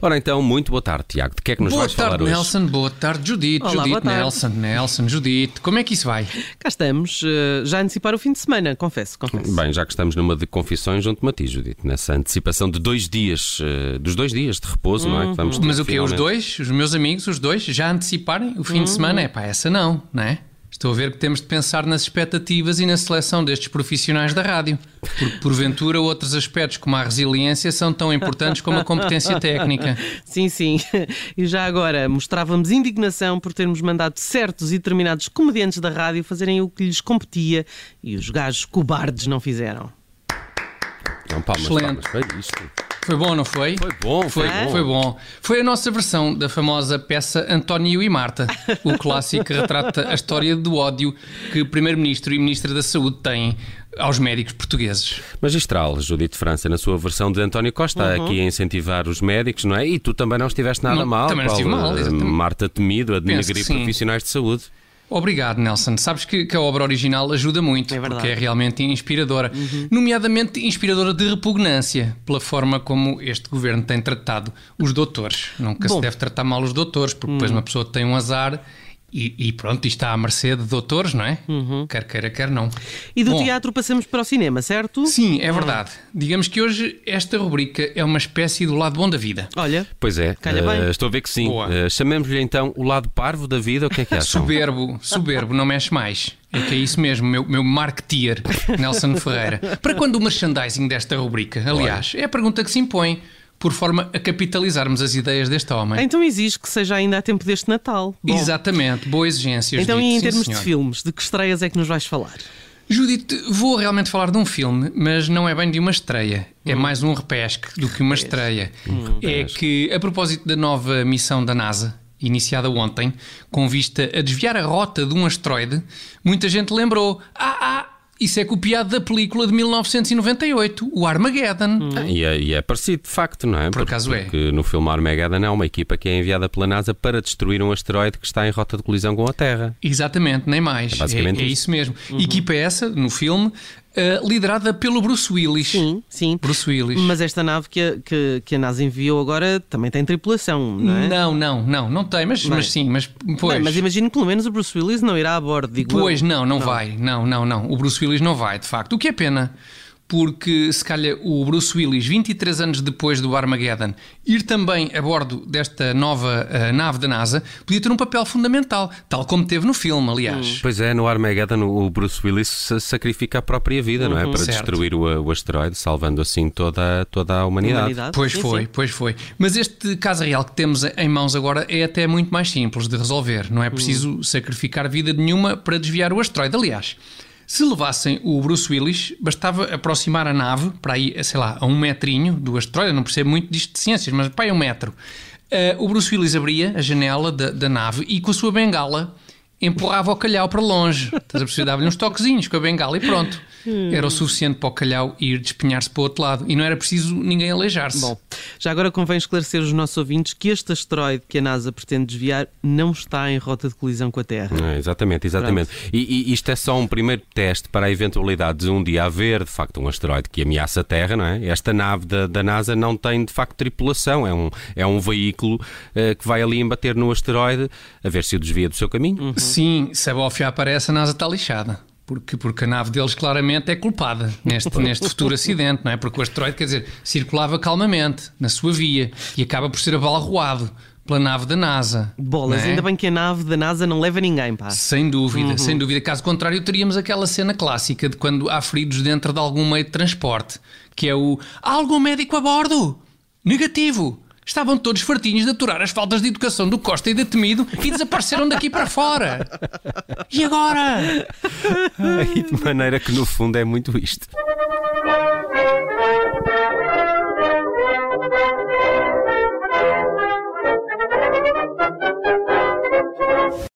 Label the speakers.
Speaker 1: Ora então, muito boa tarde, Tiago. De que é que nos
Speaker 2: boa
Speaker 1: vais falar
Speaker 2: tarde,
Speaker 1: hoje?
Speaker 2: Nelson. Boa tarde, Judite.
Speaker 3: Olá,
Speaker 2: Judite,
Speaker 3: boa tarde.
Speaker 2: Nelson. Nelson, Judite. Como é que isso vai?
Speaker 3: Cá estamos, eh, já a antecipar o fim de semana, confesso, confesso.
Speaker 1: Bem, já que estamos numa de confissões, junto-me a ti, Judite, nessa antecipação de dois dias, eh, dos dois dias de repouso, não é? Que vamos ter,
Speaker 2: Mas o quê? Os
Speaker 1: finalmente.
Speaker 2: dois, os meus amigos, os dois, já anteciparem o fim de semana? É pá, essa não, não é? Estou a ver que temos de pensar nas expectativas e na seleção destes profissionais da rádio. Porque, porventura, outros aspectos, como a resiliência, são tão importantes como a competência técnica.
Speaker 3: Sim, sim. E já agora mostrávamos indignação por termos mandado certos e determinados comediantes da rádio fazerem o que lhes competia e os gajos cobardes não fizeram.
Speaker 1: Não, palmas,
Speaker 2: Excelente.
Speaker 1: palmas, isto.
Speaker 2: Foi bom, não foi?
Speaker 1: Foi bom, foi,
Speaker 2: Foi,
Speaker 1: bom.
Speaker 2: foi bom. Foi a nossa versão da famosa peça António e Marta, o clássico que retrata a história do ódio que o Primeiro-Ministro e Ministra da Saúde têm aos médicos portugueses.
Speaker 1: Magistral, Judite França, na sua versão de António Costa, aqui a incentivar os médicos, não é? E tu também não estiveste nada
Speaker 2: Não,
Speaker 1: mal,
Speaker 2: também não estive mal, exatamente.
Speaker 1: Marta Temido, a denegrir profissionais de saúde.
Speaker 2: Obrigado, Nelson. Sabes que, que a obra original ajuda muito,
Speaker 3: É verdade.
Speaker 2: porque é realmente inspiradora. Nomeadamente inspiradora de repugnância, pela forma como este governo tem tratado os doutores. Nunca
Speaker 3: Bom.
Speaker 2: se deve tratar mal os doutores, porque depois uma pessoa tem um azar e, e pronto, e está à mercê de doutores, não é? Quer queira, quer não.
Speaker 3: E do
Speaker 2: Bom,
Speaker 3: teatro passamos para o cinema, certo?
Speaker 2: Sim, é verdade. Digamos que hoje esta rubrica é uma espécie do lado bom da vida.
Speaker 3: Olha,
Speaker 1: Pois é,
Speaker 3: Calha bem.
Speaker 1: estou a ver que sim. Eh, Chamemos-lhe então o lado parvo da vida, o que é que acham?
Speaker 2: Soberbo, soberbo, não mexe mais. É que é isso mesmo, meu, meu marketeer, Nelson Ferreira. Para quando o merchandising desta rubrica? Aliás, é a pergunta que se impõe, por forma a capitalizarmos as ideias deste homem.
Speaker 3: então exige que seja ainda a tempo deste Natal. Bom,
Speaker 2: Exatamente, boa exigência.
Speaker 3: Então,
Speaker 2: Judite,
Speaker 3: e em termos
Speaker 2: senhor.
Speaker 3: de filmes, de que estreias é que nos vais falar?
Speaker 2: Judite, vou realmente falar de um filme, mas não é bem de uma estreia.
Speaker 3: Hum.
Speaker 2: É mais um repesque do que uma estreia. É que, a propósito da nova missão da NASA, iniciada ontem, com vista a desviar a rota de um asteroide, muita gente lembrou: ah, ah, isso é copiado da película de 1998, o Armageddon.
Speaker 1: Ah, E é, e é parecido, de facto, não é?
Speaker 2: Por acaso é.
Speaker 1: Porque no filme Armageddon há uma equipa que é enviada pela NASA para destruir um asteroide que está em rota de colisão com a Terra.
Speaker 2: Exatamente, nem mais.
Speaker 1: É basicamente
Speaker 2: é, é
Speaker 1: isso.
Speaker 2: isso mesmo. Equipa essa, no filme, eh, liderada pelo Bruce Willis.
Speaker 3: Sim, sim.
Speaker 2: Bruce Willis.
Speaker 3: Mas esta nave que a, que, que a NASA enviou agora também tem tripulação, não é?
Speaker 2: Não, não, não, não tem, mas, mas sim, mas pois.
Speaker 3: Bem, mas imagino que pelo menos o Bruce Willis não irá a bordo, digo
Speaker 2: Pois
Speaker 3: eu.
Speaker 2: não, não, vai. Não, não, não. O Bruce Willis não vai, de facto. O que é pena. Porque se calhar o Bruce Willis, 23 anos depois do Armageddon, ir também a bordo desta nova eh, nave da NASA, podia ter um papel fundamental, tal como teve no filme, aliás.
Speaker 1: Pois é, no Armageddon o Bruce Willis sa- sacrifica a própria vida, não é? Para
Speaker 2: Uhum. Certo.
Speaker 1: destruir o, o asteroide, salvando assim toda, toda a humanidade.
Speaker 3: Humanidade.
Speaker 2: Pois
Speaker 3: Sim,
Speaker 2: foi,
Speaker 3: sim.
Speaker 2: pois foi. Mas este caso real que temos em mãos agora é até muito mais simples de resolver. Não é preciso sacrificar vida nenhuma para desviar o asteroide. Aliás, se levassem o Bruce Willis, bastava aproximar a nave para aí, sei lá, a um metrinho do asteroide. Não percebo muito disto de ciências, mas para aí um metro. Ah, o Bruce Willis abria a janela da, da nave e com a sua bengala empurrava o calhau para longe. Estás a perceber? Dava-lhe uns toquezinhos com a bengala e pronto. Era o suficiente para o calhau ir despenhar-se para o outro lado. E não era preciso ninguém aleijar-se.
Speaker 3: Bom, já agora convém esclarecer os nossos ouvintes que este asteroide que a NASA pretende desviar não está em rota de colisão com a Terra.
Speaker 1: É, exatamente, exatamente. E, e isto é só um primeiro teste para a eventualidade de um dia haver, de facto, um asteroide que ameaça a Terra, não é? Esta nave da, da NASA não tem, de facto, tripulação. É um, é um veículo eh, que vai ali embater no asteroide a ver se o desvia do seu caminho.
Speaker 2: Sim, se a bofia aparece, a NASA está lixada. Porque, porque a nave deles claramente é culpada neste, neste futuro acidente, não é? Porque o asteroide, quer dizer, circulava calmamente na sua via e acaba por ser abalroado pela nave da NASA.
Speaker 3: Bolas,
Speaker 2: é?
Speaker 3: ainda bem que a nave da NASA não leva ninguém, pá.
Speaker 2: Sem dúvida,
Speaker 3: Uhum.
Speaker 2: sem dúvida. Caso contrário, teríamos aquela cena clássica de quando há feridos dentro de algum meio de transporte, que é o Há algum médico a bordo? Negativo. Estavam todos fartinhos de aturar as faltas de educação do Costa e da Temido e desapareceram daqui para fora. E agora?
Speaker 1: E de maneira que, no fundo, é muito isto.